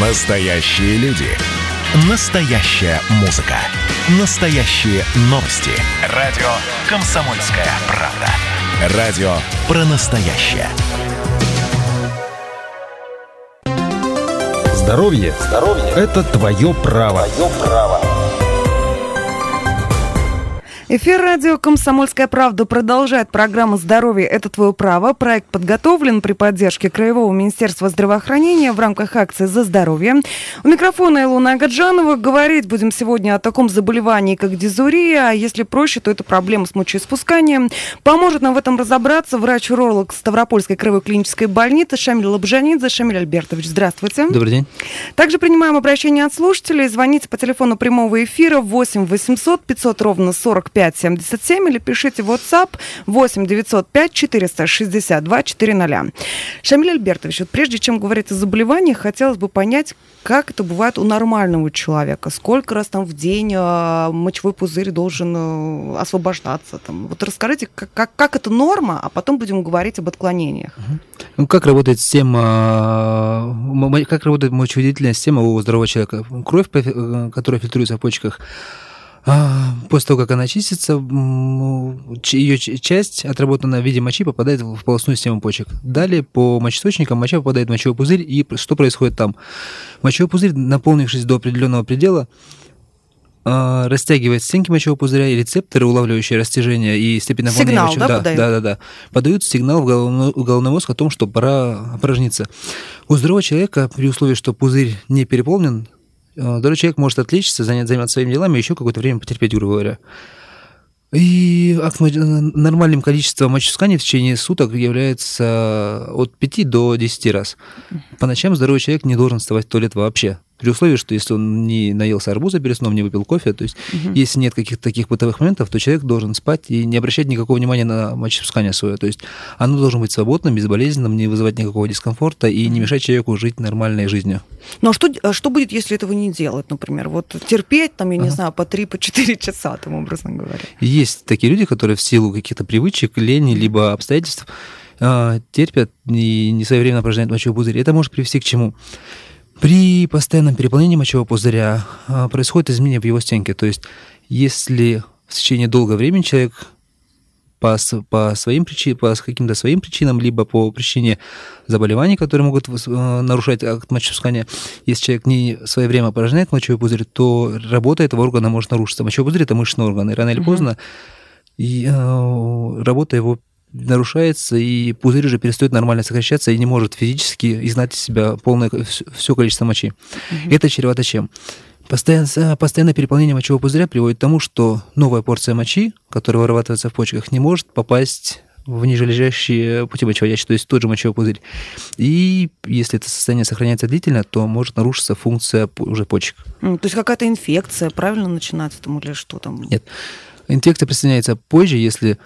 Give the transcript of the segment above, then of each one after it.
Настоящие люди. Настоящая музыка. Настоящие новости. Радио «Комсомольская правда». Радио про настоящее. Здоровье, Здоровье – это твое право. Твое право. Эфир радио «Комсомольская правда» продолжает программу «Здоровье – это твое право». Проект подготовлен при поддержке Краевого министерства здравоохранения в рамках акции «За здоровье». У микрофона Илона Агаджанова. Говорить будем сегодня о таком заболевании, как дизурия. А если проще, то это проблема с мочеиспусканием. Поможет нам в этом разобраться врач-уролог Ставропольской краевой клинической больницы Шамиль Лабжанидзе. Шамиль Альбертович, здравствуйте. Добрый день. Также принимаем обращение от слушателей. Звоните по телефону прямого эфира 8 800 500 ровно 45 77 или пишите в WhatsApp 8 905 462 400. Шамиль Альбертович, вот прежде чем говорить о заболевании, хотелось бы понять, как это бывает у нормального человека. Сколько раз там в день э, мочевой пузырь должен э, освобождаться? Там. Вот расскажите, как, как, как это норма, а потом будем говорить об отклонениях. Ну, как работает система, как работает мочевыделительная система у здорового человека? Кровь, э, которая фильтруется в почках, а, после того, как она чистится, ее часть, отработанная в виде мочи, попадает в полостную систему почек. Далее по мочеточникам моча попадает в мочевой пузырь, и что происходит там? Мочевой пузырь, наполнившись до определенного предела, а, растягивает стенки мочевого пузыря, и рецепторы, улавливающие растяжение и степень наполнения сигнал, мочевого, да, да, подают? да, да, да, подают сигнал в головной, в головной мозг о том, что пора опорожниться. У здорового человека, при условии, что пузырь не переполнен, Здоровый человек может отвлечься, занять, заниматься своими делами еще какое-то время потерпеть, грубо говоря. И нормальным количеством моческаний в течение суток является от 5 до 10 раз. По ночам здоровый человек не должен вставать в туалет вообще. При условии, что если он не наелся арбуза перед сном, не выпил кофе, то есть угу. если нет каких-то таких бытовых моментов, то человек должен спать и не обращать никакого внимания на мочеиспускание свое. То есть оно должно быть свободным, безболезненным, не вызывать никакого дискомфорта и не мешать человеку жить нормальной жизнью. Ну а что, а что будет, если этого не делать, например? Вот терпеть, там, я ага. не знаю, по 3-4 по 4 часа, там, образно говоря. Есть такие люди, которые в силу каких-то привычек, лени, либо обстоятельств а, терпят и не своевременно упражняют мочевой пузырь. Это может привести к чему? При постоянном переполнении мочевого пузыря а, происходит изменение в его стенке. То есть, если в течение долгого времени человек по, по, своим причинам, по каким-то своим причинам, либо по причине заболеваний, которые могут э, нарушать акт мочеиспускания, если человек не своевременно опорожняет мочевой пузырь, то работа этого органа может нарушиться. Мочевой пузырь – это мышечный орган, и рано или поздно и, э, работа его нарушается, и пузырь уже перестает нормально сокращаться и не может физически изгнать из себя полное все количество мочи. Угу. Это чревато чем? Постоянное, постоянное переполнение мочевого пузыря приводит к тому, что новая порция мочи, которая вырабатывается в почках, не может попасть в нижележащие пути мочеводящие, то есть тот же мочевой пузырь. И если это состояние сохраняется длительно, то может нарушиться функция уже почек. То есть какая-то инфекция, правильно начинается там или что там? Нет. Инфекция присоединяется позже, если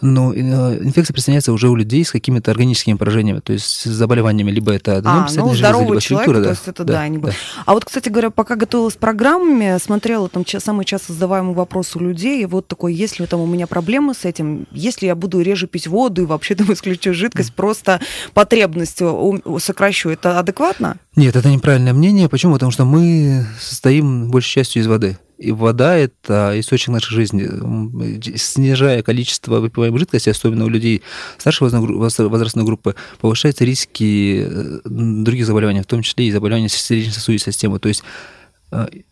но э, инфекция присоединяется уже у людей с какими-то органическими поражениями, то есть с заболеваниями, либо это а, ну, здоровый человек, структура, то есть это да, да, не да. А вот, кстати говоря, пока готовилась к программе, смотрела там самый часто задаваемый вопрос у людей, и вот такой, если там у меня проблемы с этим, если я буду реже пить воду и вообще там исключу жидкость, просто потребностью сокращу, это адекватно? Нет, это неправильное мнение. Почему? Потому что мы состоим большей частью из воды. И вода – это источник нашей жизни. Снижая количество выпиваемой жидкости, особенно у людей старшей возрастной группы, повышаются риски э, других заболеваний, в том числе и заболеваний сердечно-сосудистой системы. То есть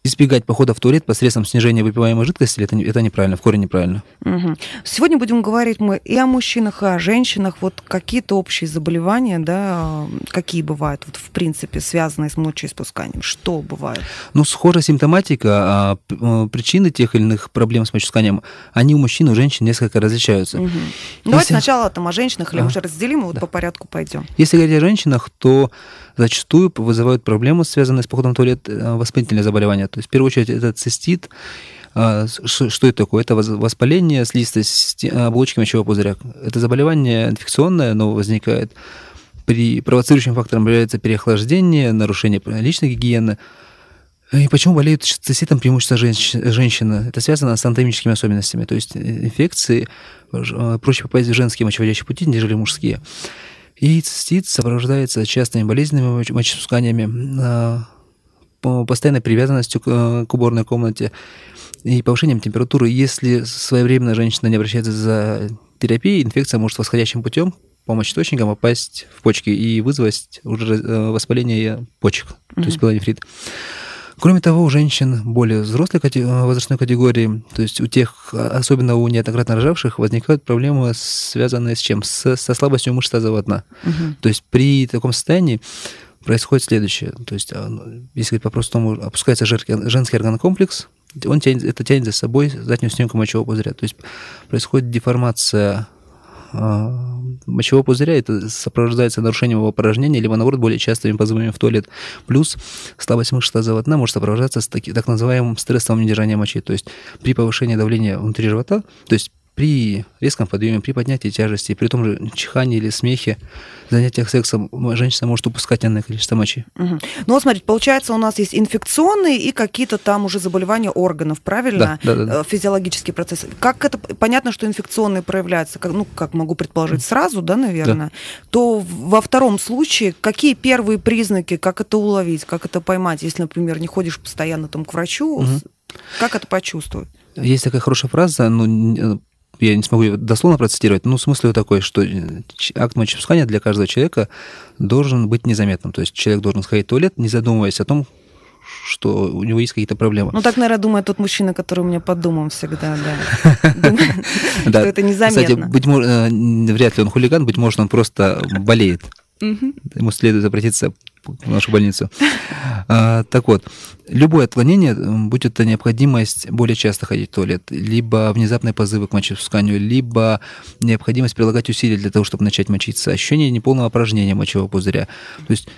избегать похода в туалет посредством снижения выпиваемой жидкости, это, это неправильно, в корне неправильно. Угу. Сегодня будем говорить мы и о мужчинах, и о женщинах. Вот какие-то общие заболевания, да, какие бывают, вот, в принципе, связанные с мочеиспусканием? Что бывает? Ну, схожая симптоматика, а э, причины тех или иных проблем с мочеиспусканием, они у мужчин и у женщин несколько различаются. Угу. Давайте Если... сначала там о женщинах, или а? уже разделим, и вот да. по порядку пойдем. Если говорить о женщинах, то зачастую вызывают проблемы, связанные с походом в туалет, э, воспалительные заболевания. То есть, в первую очередь, это цистит, а, что это такое? Это воспаление слизистой оболочки мочевого пузыря. Это заболевание инфекционное, но возникает при провоцирующим фактором является переохлаждение, нарушение личной гигиены. И почему болеют циститом преимущество женщ... женщины? Это связано с анатомическими особенностями. То есть инфекции э, проще попасть в женские мочеводящие пути, нежели мужские. И цистит сопровождается частыми болезненными мочеиспусканиями, а, постоянной привязанностью к, к уборной комнате и повышением температуры. Если своевременно женщина не обращается за терапией, инфекция может восходящим путем помочь источникам попасть в почки и вызвать уже воспаление почек, mm-hmm. то есть пилонефрит. Кроме того, у женщин более взрослой возрастной категории, то есть у тех, особенно у неоднократно рожавших, возникают проблемы, связанные с чем? С, со слабостью мышц тазового дна. Угу. То есть при таком состоянии происходит следующее. То есть, а, ну, если говорить по-простому, опускается женский органокомплекс, он тянет, это тянет за собой заднюю стенку мочевого пузыря. То есть происходит деформация а, мочевого пузыря, это сопровождается нарушением его порожнения, либо, наоборот, более частыми позывами в туалет. Плюс слабость мышц тазового дна может сопровождаться с таки, так называемым стрессовым недержанием мочи. То есть при повышении давления внутри живота, то есть при резком подъеме, при поднятии тяжести, при том же чихании или смехе, занятиях сексом женщина может упускать энное количество мочи. Угу. Ну вот смотрите, получается, у нас есть инфекционные и какие-то там уже заболевания органов, правильно? Да, да, да, да. Физиологические процессы. Как это, понятно, что инфекционные проявляются, как, ну, как могу предположить, сразу, да, наверное, да. то во втором случае какие первые признаки, как это уловить, как это поймать, если, например, не ходишь постоянно там к врачу, угу. как это почувствовать? Есть такая хорошая фраза, ну, я не смогу ее дословно процитировать, но смысл такой, что э, акт мочепускания для каждого человека должен быть незаметным. То есть человек должен сходить в туалет, не задумываясь о том, что у него есть какие-то проблемы. Ну, так, наверное, думает тот мужчина, который у меня под домом всегда, да. Что это незаметно. Кстати, э, вряд ли он хулиган, быть может, он просто болеет. Ему следует обратиться в нашу больницу. А, так вот, любое отклонение, будь это необходимость более часто ходить в туалет, либо внезапные позывы к мочеиспусканию, либо необходимость прилагать усилия для того, чтобы начать мочиться, ощущение неполного опорожнения мочевого пузыря. То есть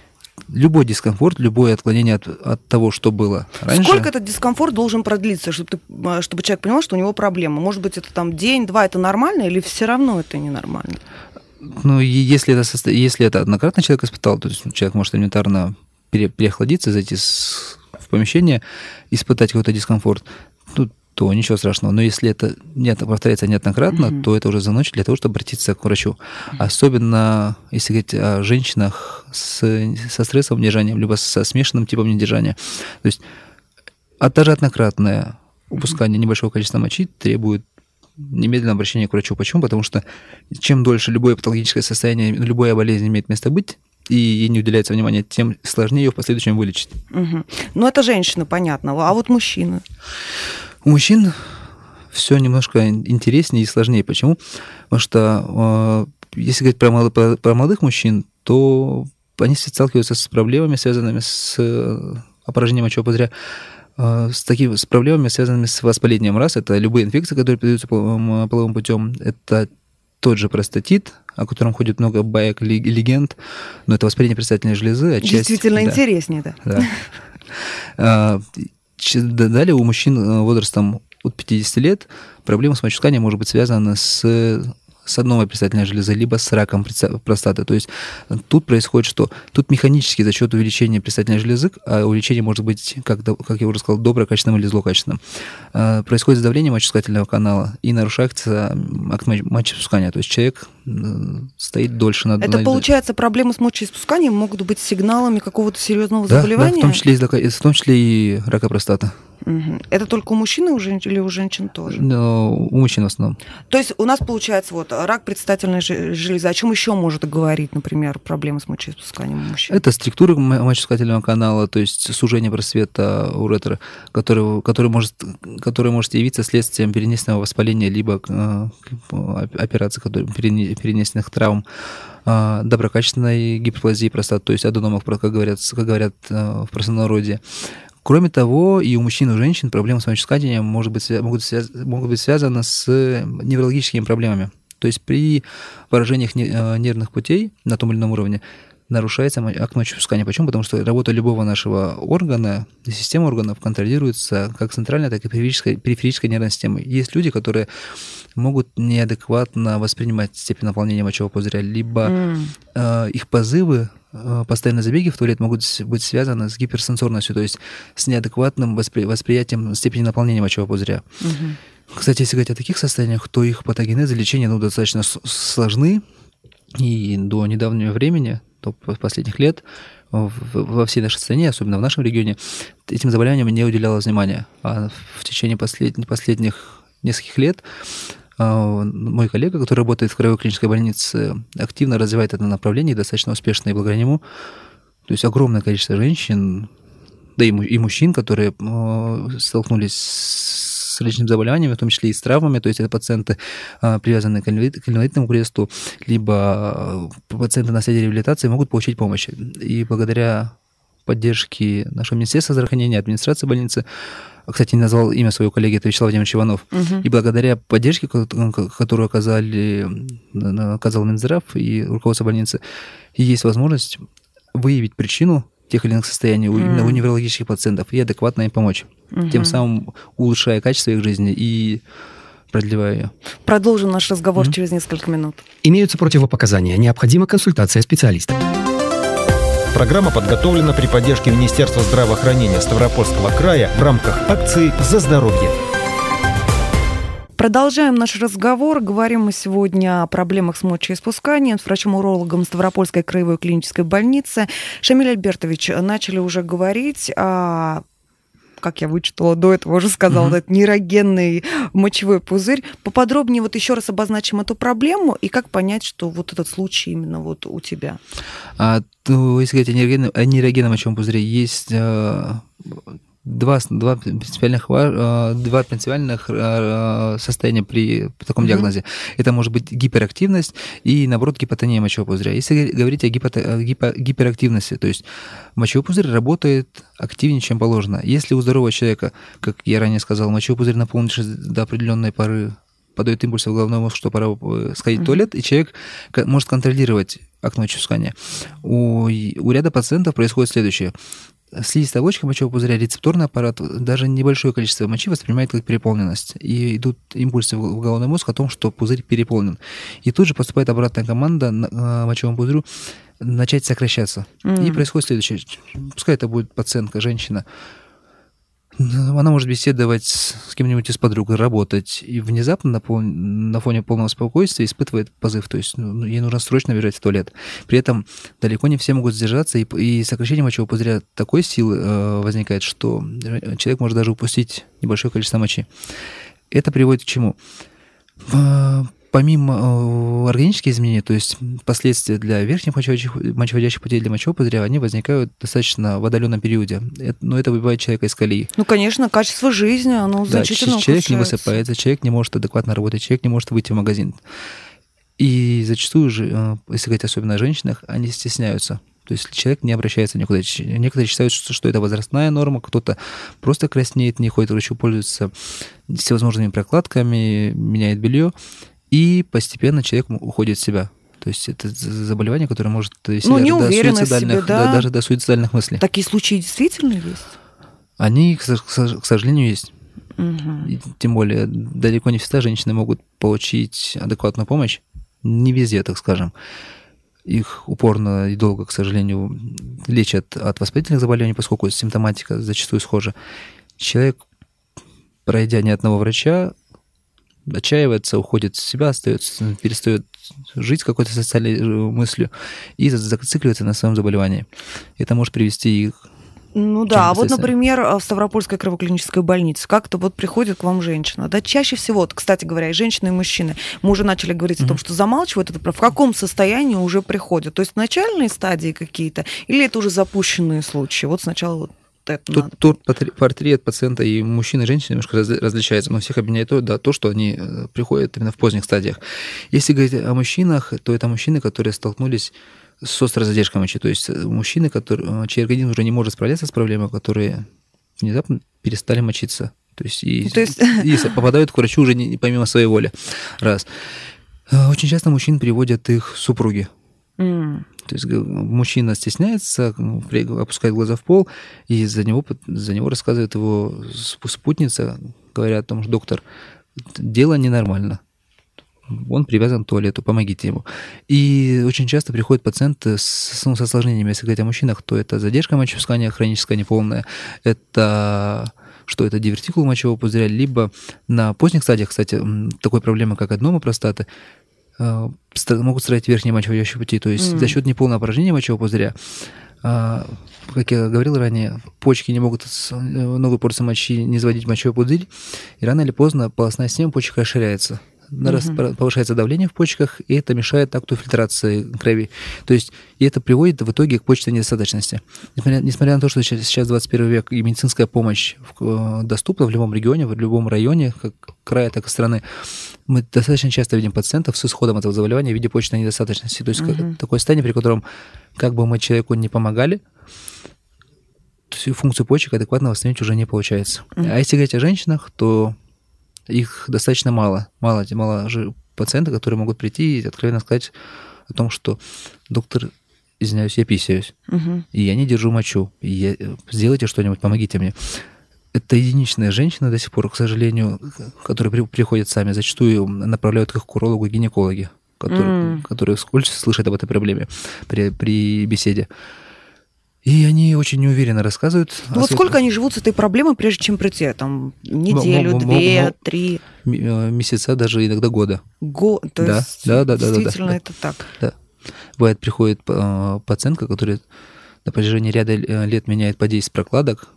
любой дискомфорт, любое отклонение от, от того, что было раньше. Сколько этот дискомфорт должен продлиться, чтобы, ты, а, чтобы человек понимал, что у него проблема? Может быть, это там день, два, это нормально, или все равно это ненормально? Ну, если это, если это однократно человек испытал, то есть человек может элементарно пере, переохладиться, зайти с, в помещение, испытать какой-то дискомфорт, ну, то ничего страшного. Но если это нет, повторяется неоднократно, mm-hmm. то это уже звоночек для того, чтобы обратиться к врачу. Mm-hmm. Особенно, если говорить о женщинах с, со стрессовым недержанием, либо со смешанным типом недержания. То есть а даже однократное упускание небольшого количества мочи требует немедленное обращение к врачу. Почему? Потому что чем дольше любое патологическое состояние, любая болезнь имеет место быть, и ей не уделяется внимания, тем сложнее ее в последующем вылечить. Угу. Ну, это женщина, понятно. А вот мужчины? У мужчин все немножко интереснее и сложнее. Почему? Потому что э, если говорить про, молодых, про, про молодых мужчин, то они сталкиваются с проблемами, связанными с э, опорожнением мочевого пузыря а, с такими с проблемами, связанными с воспалением раз. Это любые инфекции, которые передаются половым, половым путем. Это тот же простатит, о котором ходит много баек и легенд, но это воспаление предстательной железы. А часть, Действительно да, интереснее, да. да. А, далее у мужчин э, возрастом от 50 лет проблема с мочетканием может быть связана с с одной предстательной железой, либо с раком простаты. То есть э, тут происходит что? Тут механически за счет увеличения предстательной железы, а увеличение может быть, как, как я уже сказал, доброкачественным или злокачественным, э, происходит давление мочеиспускательного канала и нарушается акт мочеиспускания. То есть человек э, стоит дольше на Это на... получается, проблемы с мочеиспусканием могут быть сигналами какого-то серьезного да, заболевания? Да, в том числе, в том числе и рака простаты. Угу. Это только у мужчин или у женщин тоже? No, у мужчин в основном. То есть у нас получается вот рак предстательной железы. О чем еще может говорить, например, проблемы с мочеиспусканием у мужчин? Это структура мочеиспускательного канала, то есть сужение просвета уретра, который, который, может, который может явиться следствием перенесенного воспаления либо э, операции, которые, перенесенных травм э, доброкачественной гиперплазии простаты, то есть аденомов, как говорят, как говорят э, в простонародье. Кроме того, и у мужчин, и у женщин проблемы с мочеиспусканием может быть, могут, связ, могут быть связаны с неврологическими проблемами. То есть при поражениях э, нервных путей на том или ином уровне нарушается акт мочеиспускания. Почему? Потому что работа любого нашего органа, система органов контролируется как центральная, так и периферическая, периферическая нервная система. Есть люди, которые могут неадекватно воспринимать степень наполнения мочевого пузыря, либо mm. э, их позывы Э, постоянные забеги в туалет могут быть связаны с гиперсенсорностью, то есть с неадекватным воспри- восприятием степени наполнения мочевого пузыря. Угу. Кстати, если говорить о таких состояниях, то их патогенезы лечения ну, достаточно сложны, и до недавнего времени, до последних лет, во всей нашей стране, особенно в нашем регионе, этим заболеваниям не уделялось внимания. А в течение последних, последних нескольких лет мой коллега, который работает в краевой клинической больнице, активно развивает это направление, достаточно успешно и благодаря нему. То есть огромное количество женщин, да и, и мужчин, которые а, столкнулись с различными заболеваниями, в том числе и с травмами, то есть это пациенты, а, привязанные к инвалидному кресту, либо пациенты на стадии реабилитации могут получить помощь. И благодаря поддержке нашего Министерства здравоохранения, администрации больницы, кстати, не назвал имя своего коллеги, это Вячеслав Владимирович Иванов. Угу. И благодаря поддержке, которую оказали, оказал Минздрав и руководство больницы, есть возможность выявить причину тех или иных состояний mm. именно у неврологических пациентов и адекватно им помочь, mm-hmm. тем самым улучшая качество их жизни и продлевая ее. Продолжим наш разговор mm-hmm. через несколько минут. Имеются противопоказания. Необходима консультация специалиста. Программа подготовлена при поддержке Министерства здравоохранения Ставропольского края в рамках акции «За здоровье». Продолжаем наш разговор. Говорим мы сегодня о проблемах с мочеиспусканием с врачом-урологом Ставропольской краевой клинической больницы. Шамиль Альбертович, начали уже говорить о как я вычитала до этого, уже сказала, угу. этот нейрогенный мочевой пузырь. Поподробнее вот еще раз обозначим эту проблему и как понять, что вот этот случай именно вот у тебя. А, то, если говорить о нейрогенном, о нейрогенном мочевом пузыре, есть а, два, два принципиальных, а, два принципиальных а, состояния при таком mm-hmm. диагнозе. Это может быть гиперактивность и, наоборот, гипотония мочевого пузыря. Если говорить о, гипо, гипо, гиперактивности, то есть мочевой пузырь работает активнее, чем положено. Если у здорового человека, как я ранее сказал, мочевой пузырь наполнен до определенной поры подает импульсы в головной мозг, что пора э, сходить mm-hmm. в туалет, и человек может контролировать окно мочеиспускания. У, у ряда пациентов происходит следующее слизистая оболочка мочевого пузыря, рецепторный аппарат, даже небольшое количество мочи воспринимает как переполненность. И идут импульсы в головной мозг о том, что пузырь переполнен. И тут же поступает обратная команда э, мочевому пузырю начать сокращаться. Mm. И происходит следующее. Пускай это будет пациентка, женщина, она может беседовать с кем-нибудь из подруг, работать, и внезапно на, пол, на фоне полного спокойствия испытывает позыв, то есть ну, ну, ей нужно срочно бежать в туалет. При этом далеко не все могут сдержаться, и, и сокращение мочевого пузыря такой силы э, возникает, что человек может даже упустить небольшое количество мочи. Это приводит к чему? Помимо э, органических изменений, то есть последствия для верхних мочеводящих, мочеводящих путей для мочевого пузыря, они возникают достаточно в отдаленном периоде. Это, но это выбивает человека из колеи. Ну, конечно, качество жизни, оно да, значительно человек не высыпается, человек не может адекватно работать, человек не может выйти в магазин. И зачастую же, э, если говорить особенно о женщинах, они стесняются. То есть человек не обращается никуда. Некоторые считают, что, это возрастная норма, кто-то просто краснеет, не ходит врачу, пользуется всевозможными прокладками, меняет белье и постепенно человек уходит в себя. То есть это заболевание, которое может ну, не до, суицидальных, себе, да? даже до суицидальных мыслей. Такие случаи действительно есть? Они, к сожалению, есть. Угу. Тем более, далеко не всегда женщины могут получить адекватную помощь. Не везде, так скажем. Их упорно и долго, к сожалению, лечат от воспалительных заболеваний, поскольку симптоматика зачастую схожа. Человек, пройдя ни одного врача, отчаивается, уходит в себя, остается, перестает жить какой-то социальной э, мыслью и зацикливается на своем заболевании. Это может привести их ну да, а вот, например, в Ставропольской кровоклинической больнице как-то вот приходит к вам женщина, да, чаще всего, вот, кстати говоря, и женщины, и мужчины, мы уже начали говорить mm-hmm. о том, что замалчивают это, в каком состоянии уже приходят, то есть начальные стадии какие-то, или это уже запущенные случаи? Вот сначала вот это тут, тут портрет пациента и мужчины, и женщины немножко различается, но всех объединяет то, да, то, что они э, приходят именно в поздних стадиях. Если говорить о мужчинах, то это мужчины, которые столкнулись с острой задержкой мочи, то есть э, мужчины, которые, э, чей организм уже не может справляться с проблемой, которые внезапно перестали мочиться. То есть, и, то есть... и попадают к врачу уже не, помимо своей воли. Раз. Очень часто мужчин приводят их супруги. Mm. То есть мужчина стесняется, опускает глаза в пол, и за него, за него рассказывает его спутница, говоря о том, что доктор, дело ненормально. Он привязан к туалету, помогите ему. И очень часто приходят пациенты с, ну, с осложнениями. Если говорить о мужчинах, то это задержка мочеиспускания хроническая, неполная, это что это дивертикул мочевого пузыря, либо на поздних стадиях, кстати, такой проблемы, как аднома простаты, могут строить верхние мочеводящие пути. То есть mm. за счет неполного опорожнения мочевого пузыря А, как я говорил ранее, почки не могут с новой порции мочи не заводить мочевой пузырь, и рано или поздно полостная система почек расширяется угу. повышается давление в почках, и это мешает акту фильтрации крови. То есть, и это приводит в итоге к почечной недостаточности. Несмотря, несмотря на то, что сейчас 21 век и медицинская помощь э, доступна в любом регионе, в любом районе, как края, так и страны, мы достаточно часто видим пациентов с исходом этого заболевания в виде почечной недостаточности. То есть угу. такое состояние, при котором как бы мы человеку не помогали, функцию почек адекватно восстановить уже не получается. Mm-hmm. А если говорить о женщинах, то их достаточно мало. Мало, мало же пациентов, которые могут прийти и откровенно сказать о том, что доктор, извиняюсь, я писаюсь, угу. и я не держу мочу, и я... сделайте что-нибудь, помогите мне. Это единичная женщина до сих пор, к сожалению, которые при, приходят сами, зачастую направляют их к урологу и гинекологи, которые, mm. которые вскользь слышат об этой проблеме при, при беседе. И они очень неуверенно рассказывают. Ну вот сколько они живут с этой проблемой, прежде чем прийти? Там неделю, две, три? Э, месяца, даже иногда года. Год, то да, есть да, да, да, действительно да, да, это так. Да. Бывает, приходит э, пациентка, которая на протяжении ряда э, лет меняет по 10 прокладок,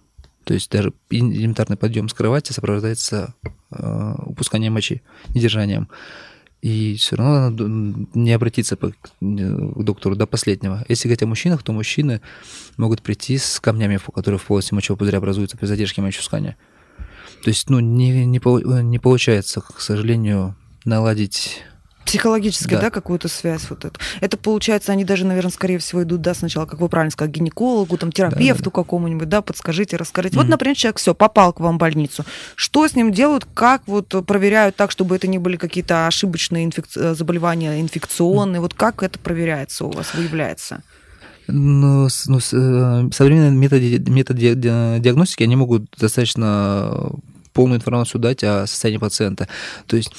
то есть даже элементарный подъем с кровати сопровождается упусканием мочи, недержанием и все равно надо не обратиться к доктору до последнего. Если говорить о мужчинах, то мужчины могут прийти с камнями, которые в полости мочевого пузыря образуются при задержке мочеиспускания. То есть, ну, не, не, не получается, к сожалению, наладить Психологически, да, да какую-то связь вот эту. Это получается, они даже, наверное, скорее всего идут, да, сначала, как вы правильно сказали, к гинекологу, там, терапевту да, да, да. какому-нибудь, да, подскажите, расскажите. Mm-hmm. Вот, например, человек все, попал к вам в больницу. Что с ним делают, как вот проверяют так, чтобы это не были какие-то ошибочные инфекци... Э, заболевания инфекционные? Mm-hmm. Вот как это проверяется у вас, выявляется? Ну, ну, э, современные методы, методы диагностики, они могут достаточно полную информацию дать о состоянии пациента. То есть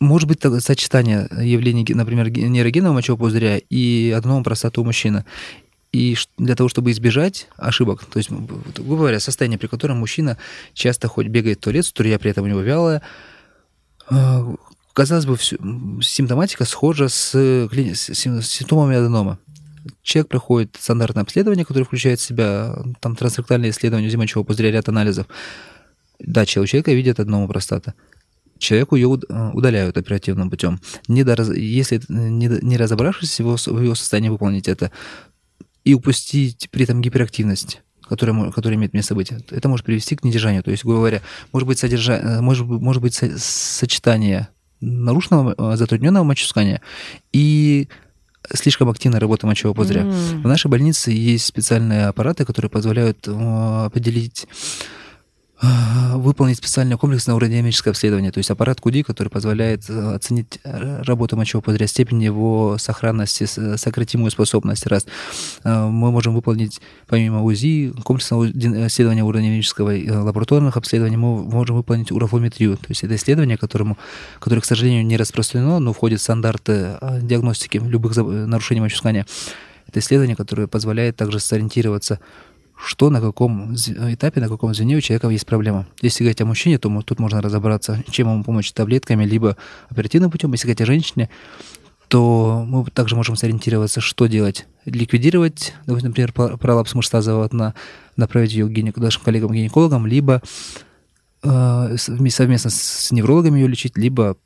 может быть сочетание явлений, например, нейрогенного мочевого пузыря и аденома простаты у мужчины. И для того, чтобы избежать ошибок, то есть, грубо говоря, состояние, при котором мужчина часто хоть бегает в туалет, струя при этом у него вялая, э, казалось бы, симптоматика схожа с, с симптомами аденома. Человек проходит стандартное обследование, которое включает в себя там, трансректальное исследование мочевого пузыря, ряд анализов. Да, у человека видят аденому простата человеку ее э, удаляют оперативным путем. Не до, если не, не разобравшись его, в его состоянии выполнить это, и упустить при этом гиперактивность, которая, которая имеет место быть, это может привести к недержанию. То есть, грубо говоря, может быть, содержа... Э, может, может быть сочетание нарушенного, э, затрудненного мочеиспускания и слишком активная работа мочевого пузыря. Mm. В нашей больнице есть специальные аппараты, которые позволяют определить выполнить специальное комплексное уродинаметрическое обследование, то есть аппарат КУДИ, который позволяет э, оценить э, работу мочевого пузыря, степень его сохранности, сократимую способность. Раз а, мы можем выполнить помимо УЗИ, комплексного исследования уродинаметрического и э, лабораторных обследований, мы можем выполнить урофометрию, то есть это исследование, которому, которое, к сожалению, не распространено, но входит в стандарты а, диагностики любых нарушений мочеиспускания. Это исследование, которое позволяет также сориентироваться что на каком этапе, на каком звене у человека есть проблема. Если говорить о мужчине, то тут можно разобраться, чем ему помочь таблетками, либо оперативным путем. Если говорить о женщине, то мы также можем сориентироваться, что делать. Ликвидировать, например, пролапс мышцазового дна, направить ее к нашим коллегам-гинекологам, либо совместно с неврологами ее лечить, либо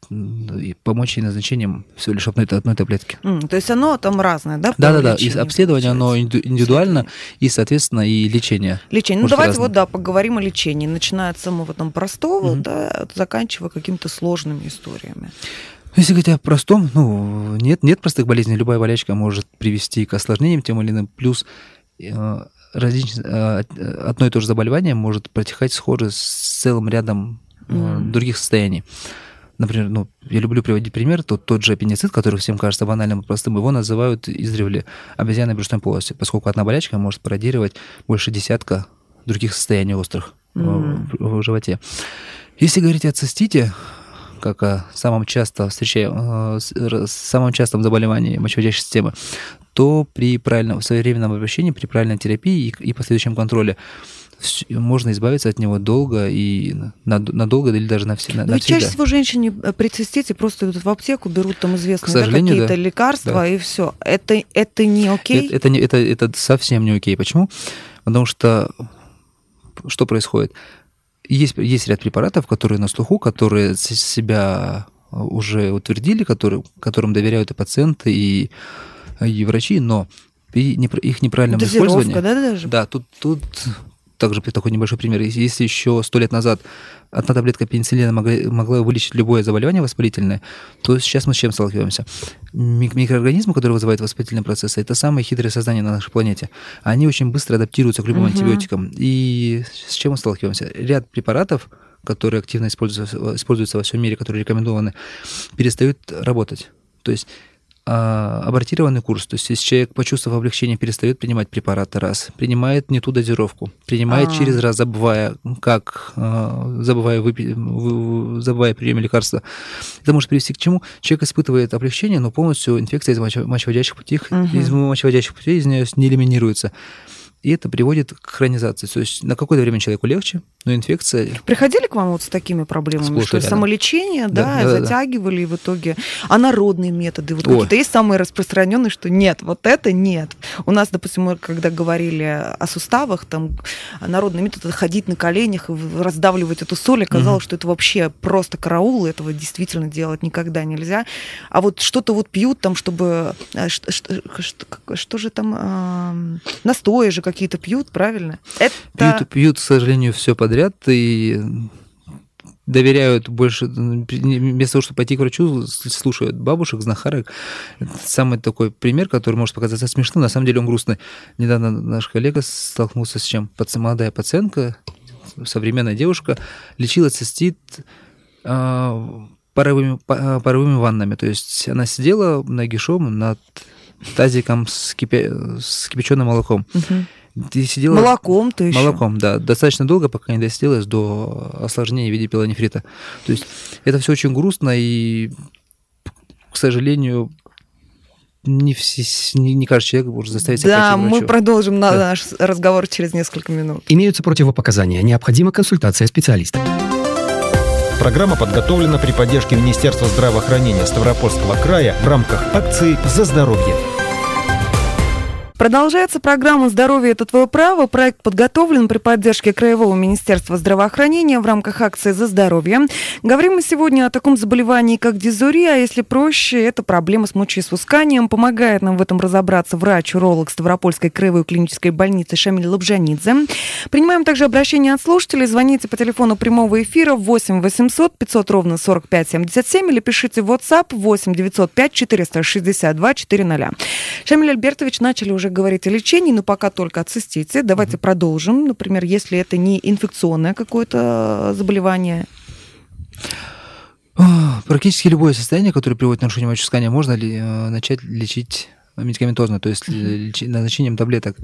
помочь ей назначением всего лишь одной, одной таблетки. Mm, то есть оно там разное, да? Да, да, да. И обследование оно индивидуально, и, соответственно, и лечение. Лечение. Ну, давайте разное. вот, да, поговорим о лечении. Начиная от самого там простого, mm-hmm. да, заканчивая какими-то сложными историями. Если говорить о простом, ну, нет, нет простых болезней. Любая болячка может привести к осложнениям тем или иным. Плюс различные, э, одно и то же заболевание может протекать схоже с целым рядом mm. других состояний. Например, ну, я люблю приводить пример, то тот же аппендицит, который всем кажется банальным и простым, его называют издревле обезьяной брюшной полости, поскольку одна болячка может пародировать больше десятка других состояний острых mm. в, в животе. Если говорить о цистите, как о самом часто встречаем, самом частом заболевании мочеводящей системы, то при правильном своевременном обращении, при правильной терапии и, и последующем контроле можно избавиться от него долго и надолго или даже навсегда. Но ведь чаще всего женщине э, при цистите просто идут в аптеку, берут там известные да, какие-то да. лекарства да. и все. Это, это не окей? Это, это, не, это, это совсем не окей. Почему? Потому что что происходит? Есть, есть ряд препаратов, которые на слуху, которые себя уже утвердили, которые, которым доверяют и пациенты, и, и врачи, но при их неправильном использовании... да, даже? Да, тут, тут также такой небольшой пример. Если еще сто лет назад одна таблетка пенициллина могла, могла вылечить любое заболевание воспалительное, то сейчас мы с чем сталкиваемся? Микроорганизмы, которые вызывают воспалительные процессы, это самые хитрые создания на нашей планете. Они очень быстро адаптируются к любым угу. антибиотикам. И с чем мы сталкиваемся? Ряд препаратов, которые активно используются, используются во всем мире, которые рекомендованы, перестают работать. То есть абортированный курс, то есть если человек, почувствовав облегчение, перестает принимать препараты раз, принимает не ту дозировку, принимает А-а-а. через раз, забывая, как, а, забывая, выпить, забывая прием лекарства, это может привести к чему? Человек испытывает облегчение, но полностью инфекция из мочеводящих путей, угу. из мочеводящих путей из нее не элиминируется и это приводит к хронизации. То есть на какое-то время человеку легче, но инфекция... Приходили к вам вот с такими проблемами, что рядом. самолечение, да, да, да затягивали, да. и в итоге... А народные методы? Вот какие-то есть самые распространенные, что нет, вот это нет. У нас, допустим, мы когда говорили о суставах, там народный метод это ходить на коленях и раздавливать эту соль, оказалось, угу. что это вообще просто караул, этого действительно делать никогда нельзя. А вот что-то вот пьют там, чтобы... Что, что, что, что же там? Э, настои же какие-то пьют, правильно? Это... Пьют, пьют, к сожалению, все подряд и доверяют больше, вместо того, чтобы пойти к врачу, слушают бабушек, знахарок. самый такой пример, который может показаться смешным, на самом деле он грустный. Недавно наш коллега столкнулся с чем? Молодая пациентка, современная девушка, лечила цистит а, паровыми, паровыми ваннами. То есть она сидела нагишом над тазиком с, кипя... с кипяченым молоком. Угу. Ты сидела... Молоком ты еще? Молоком, да. Достаточно долго, пока не достигалось до осложнения в виде пилонефрита. То есть это все очень грустно, и, к сожалению, не, все, не, не каждый человек может заставить себя Да, мы продолжим да. наш разговор через несколько минут. Имеются противопоказания. Необходима консультация специалиста. Программа подготовлена при поддержке Министерства здравоохранения Ставропольского края в рамках акции «За здоровье». Продолжается программа «Здоровье – это твое право». Проект подготовлен при поддержке Краевого министерства здравоохранения в рамках акции «За здоровье». Говорим мы сегодня о таком заболевании, как дизурия, а если проще, это проблема с мочеиспусканием. Помогает нам в этом разобраться врач-уролог Ставропольской краевой клинической больницы Шамиль Лобжанидзе. Принимаем также обращения от слушателей. Звоните по телефону прямого эфира 8 800 500 ровно 45 77 или пишите в WhatsApp 8 905 462 400. Шамиль Альбертович, начали уже говорить о лечении, но пока только о цистите. Давайте mm продолжим. Например, если это не инфекционное какое-то заболевание. Практически любое состояние, которое приводит к нарушению мочеиспускания, можно ли, э, начать лечить медикаментозно, то есть mm назначением таблеток.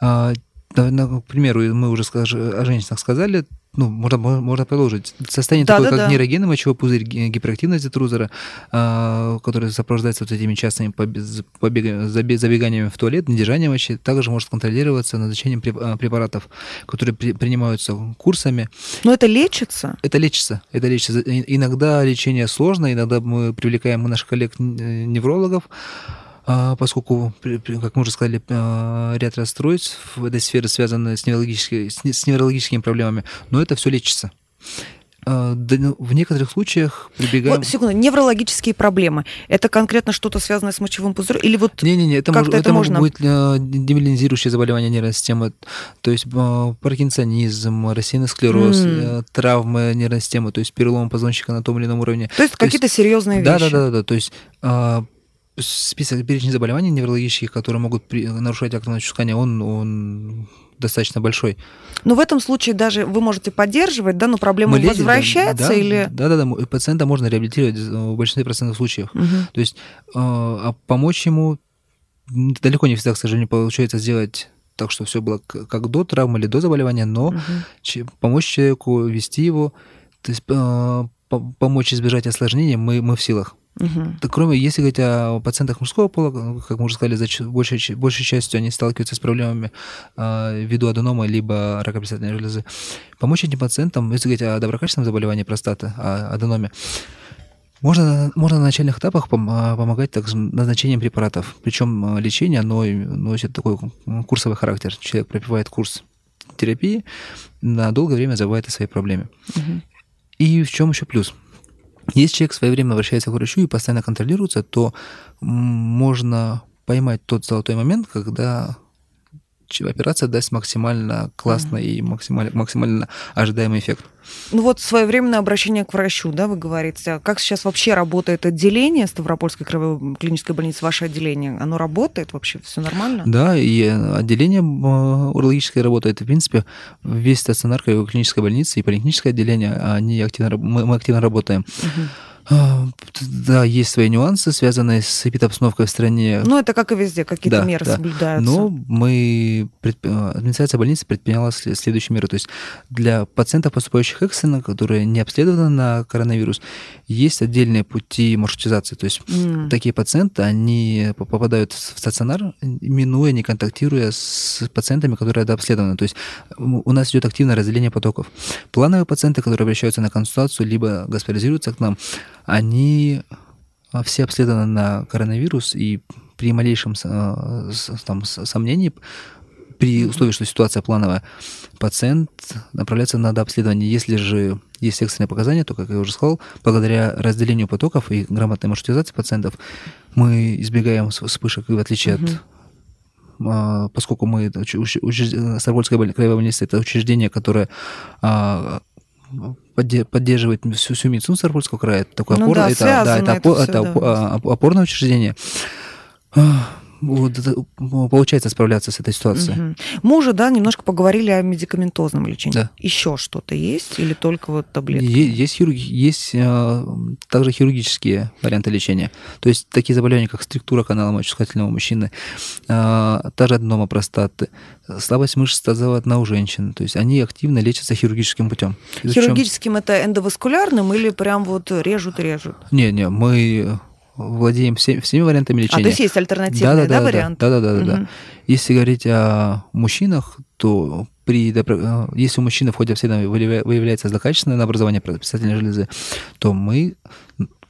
А, к примеру, мы уже о женщинах сказали, ну, можно, можно продолжить. Состояние да, такое, да, как да. нейрогенный мочевой пузырь, гиперактивность детрузера, э, которая сопровождается вот этими частыми побегами, забеганиями в туалет, недержание мочи, также может контролироваться назначением а, препаратов, которые при, принимаются курсами. Но это лечится? Это лечится. Это лечится. Иногда лечение сложно, иногда мы привлекаем наших коллег-неврологов, а, поскольку, как мы уже сказали, а, ряд расстройств в этой сфере связаны с, неврологическими, с неврологическими проблемами, но это все лечится. А, ну, в некоторых случаях прибегаем... Вот, секунду, неврологические проблемы. Это конкретно что-то связанное с мочевым пузырем? Или вот Не-не-не, это, мож, это, это можно... быть демилинизирующее заболевание нервной системы, то есть паркинсонизм, рассеянный склероз, mm. травмы нервной системы, то есть перелом позвоночника на том или ином уровне. То есть какие-то серьезные вещи? Да-да-да, то есть список перечень заболеваний неврологических, которые могут при, нарушать активное чувствование, он, он достаточно большой. Но в этом случае даже вы можете поддерживать, да, но проблема Мы возвращается да, или... Да, да, да, пациента можно реабилитировать в большинстве процентов случаев. Угу. То есть э, а помочь ему далеко не всегда, к сожалению, получается сделать так, что все было как до травмы или до заболевания, но угу. помочь человеку, вести его, то есть э, помочь избежать осложнений мы, мы в силах. Мгм. Да, кроме, если говорить о пациентах мужского пола, как мы уже сказали, за ч- большей, большей частью они сталкиваются с проблемами э, ввиду аденома либо рака предстательной железы. Помочь этим пациентам, если говорить о доброкачественном заболевании простаты, о аденоме, можно, можно на начальных этапах а, помогать так, назначением препаратов. Причем э, лечение, оно носит такой курсовый характер. Человек пропивает курс терапии, на долгое время забывает о своей проблеме. Мгм. И в чем еще плюс? Если человек своевременно обращается к врачу и постоянно контролируется, то можно поймать тот золотой момент, когда операция даст максимально классный и максимально, максимально ожидаемый эффект. Ну вот своевременное обращение к врачу, да, вы говорите. А Как сейчас вообще работает отделение Ставропольской краевой клинической больницы, ваше отделение? Оно работает вообще? Все нормально? Да, и э, отделение э, урологическое работает. В принципе, весь стационар краевой клинической больницы и поликлиническое отделение, они активно, мы, мы активно работаем. Мгм. А, Да, есть свои нюансы, связанные с эпидобстановкой в стране. Ну, это как и везде, какие-то Да, меры да. соблюдаются. Но мы, предп- э, администрация больницы предприняла сле- следующие меры. То есть для пациентов, поступающих экстренно, которые не обследованы на коронавирус, есть отдельные пути маршрутизации. То есть М. такие пациенты, они по- попадают в стационар, минуя, не контактируя с пациентами, которые дообследованы. То есть у нас идет активное разделение потоков. Плановые пациенты, которые обращаются на консультацию, либо госпитализируются к нам, они а, все обследованы на коронавирус, и при малейшем а, там, сомнении, при условии, что ситуация плановая, пациент направляется на дообследование. Если же есть экстренные показания, то, как я уже сказал, благодаря разделению потоков и грамотной маршрутизации пациентов мы избегаем вспышек, в отличие Мгм. от а, поскольку мы Ставропольская краевая больница это учреждение, которое подде- поддерживает всю, всю медицину Ставропольского края. Это такое Ну опор- да, это, да, это, это опо- всё, это опо- а, оп- опорное учреждение. Получается справляться с этой ситуацией. Мгм. Мы уже, да, немножко поговорили о медикаментозном лечении. Да. Еще что-то есть или только вот таблетки? Есть, хирурги- есть а, также хирургические варианты лечения. То есть такие заболевания, как структура канала мочеиспускательного мужчины, а, та же аденома простаты, слабость мышц тазового дна у женщин. То есть они активно лечатся хирургическим путем. Хирургическим это эндоваскулярным или прям вот режут-режут? Не, не, мы владеем всеми, всеми вариантами А, лечения. то есть есть альтернативные, да, варианты? Да, да, да, да, да. Мгм. Если говорить о мужчинах, то при, э, если у мужчины в ходе обследования выявля- выявляется злокачественное образование предстательной железы, то мы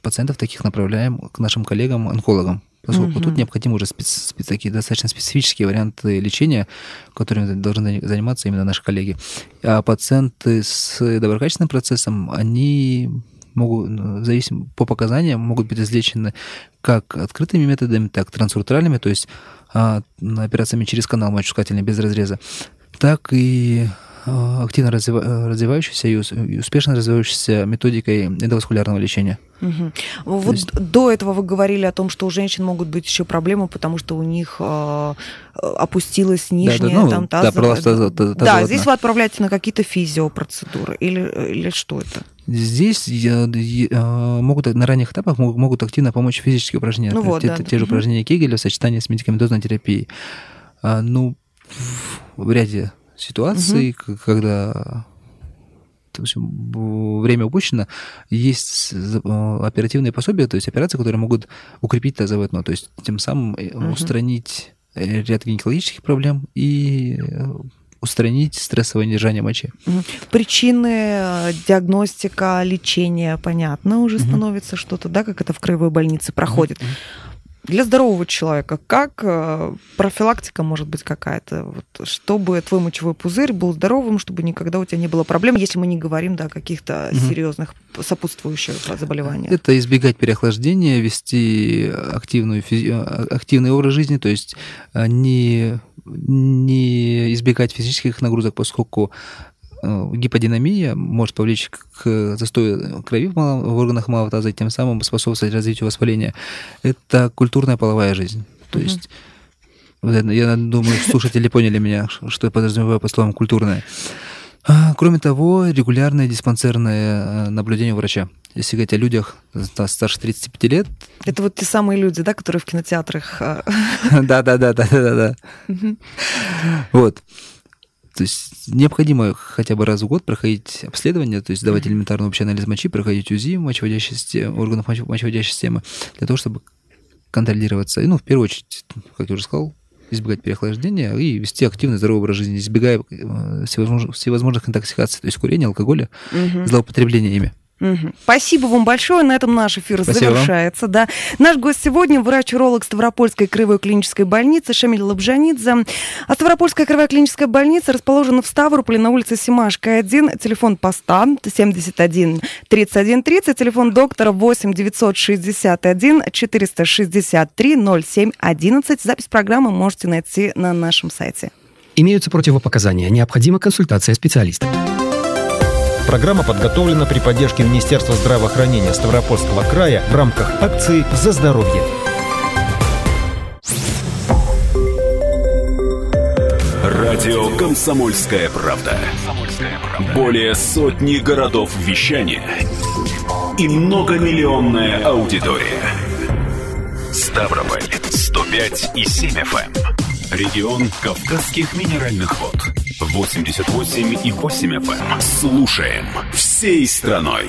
пациентов таких направляем к нашим коллегам-онкологам. Поскольку Мгм. тут необходимы уже спец- спец- такие достаточно специфические варианты лечения, которыми должны заниматься именно наши коллеги. А пациенты с доброкачественным процессом, они могут, ну, зависим по показаниям, могут быть излечены как открытыми методами, так и трансуртральными, то есть а, операциями через канал мочеиспускательный без разреза, так и активно развива- э, развивающейся и ус- и успешно развивающейся методикой эндоваскулярного лечения. Мгм. Вот есть- до этого вы говорили о том, что у женщин могут быть еще проблемы, потому что у них э, опустилась нижняя ну, там да, тазовая- пролаз тазо- тазового Да, дна. здесь вы отправляете на какие-то физиопроцедуры или, или что это? Здесь а, могут на ранних этапах могут, активно помочь физические упражнения. Ну вот, те, да, те- да. же упражнения Кегеля в сочетании с медикаментозной терапией. А, ну, в ряде ситуаций, к- когда то есть, время упущено, есть э, оперативные пособия, то есть операции, которые могут укрепить тазовое дно, то есть тем самым Мгм. устранить э, ряд гинекологических проблем и устранить стрессовое недержание мочи. Причины, диагностика, лечение, понятно, уже Мгм. становится что-то, да, как это в краевой больнице проходит. Для здорового человека как э, профилактика может быть какая-то, вот, чтобы твой мочевой пузырь был здоровым, чтобы никогда у тебя не было проблем, если мы не говорим да, о каких-то Мгм. серьезных сопутствующих заболеваниях. Это избегать переохлаждения, вести активную, физи- а, активный образ жизни, то есть а, не, не избегать физических нагрузок, поскольку э, гиподинамия может повлечь к- застою крови в, малом- в органах малого таза и тем самым способствовать развитию воспаления. Это культурная половая жизнь. То есть я думаю, слушатели поняли меня, что я подразумеваю по словам культурная. Кроме того, регулярное диспансерное э, наблюдение врача. Если говорить о людях да, старше 35 лет, Это вот те самые люди, да, которые в кинотеатрах. э, да-да-да-да-да-да. мгм. Вот. То есть необходимо хотя бы раз в год проходить обследование, то есть давать элементарный общий анализ мочи, проходить УЗИ мочеводящей системы, органов мочеводящей системы, для того, чтобы контролироваться. И, ну, в первую очередь, как я уже сказал, избегать переохлаждения и вести активный здоровый образ жизни, избегая э, всевозможных, всевозможных интоксикаций, то есть курения, алкоголя, угу. злоупотребления ими. Угу. Спасибо вам большое. На этом наш эфир Спасибо завершается. Да. Наш гость сегодня врач-уролог Ставропольской краевой клинической больницы Шамиль Лабжанидзе. А Ставропольская краевая клиническая больница расположена в Ставрополе на улице Симашка 1. Телефон поста 71 31 30. Телефон доктора 8 961 463 07 11. Запись программы можете найти на нашем сайте. Имеются противопоказания. Необходима консультация специалиста. Программа подготовлена при поддержке Министерства здравоохранения Ставропольского края в рамках акции «За здоровье». Радио «Комсомольская правда». Более сотни городов вещания и многомиллионная аудитория. Ставрополь 105 и 7 FM. Регион Кавказских минеральных вод. 88 и 8 FM. Эм. Слушаем всей страной.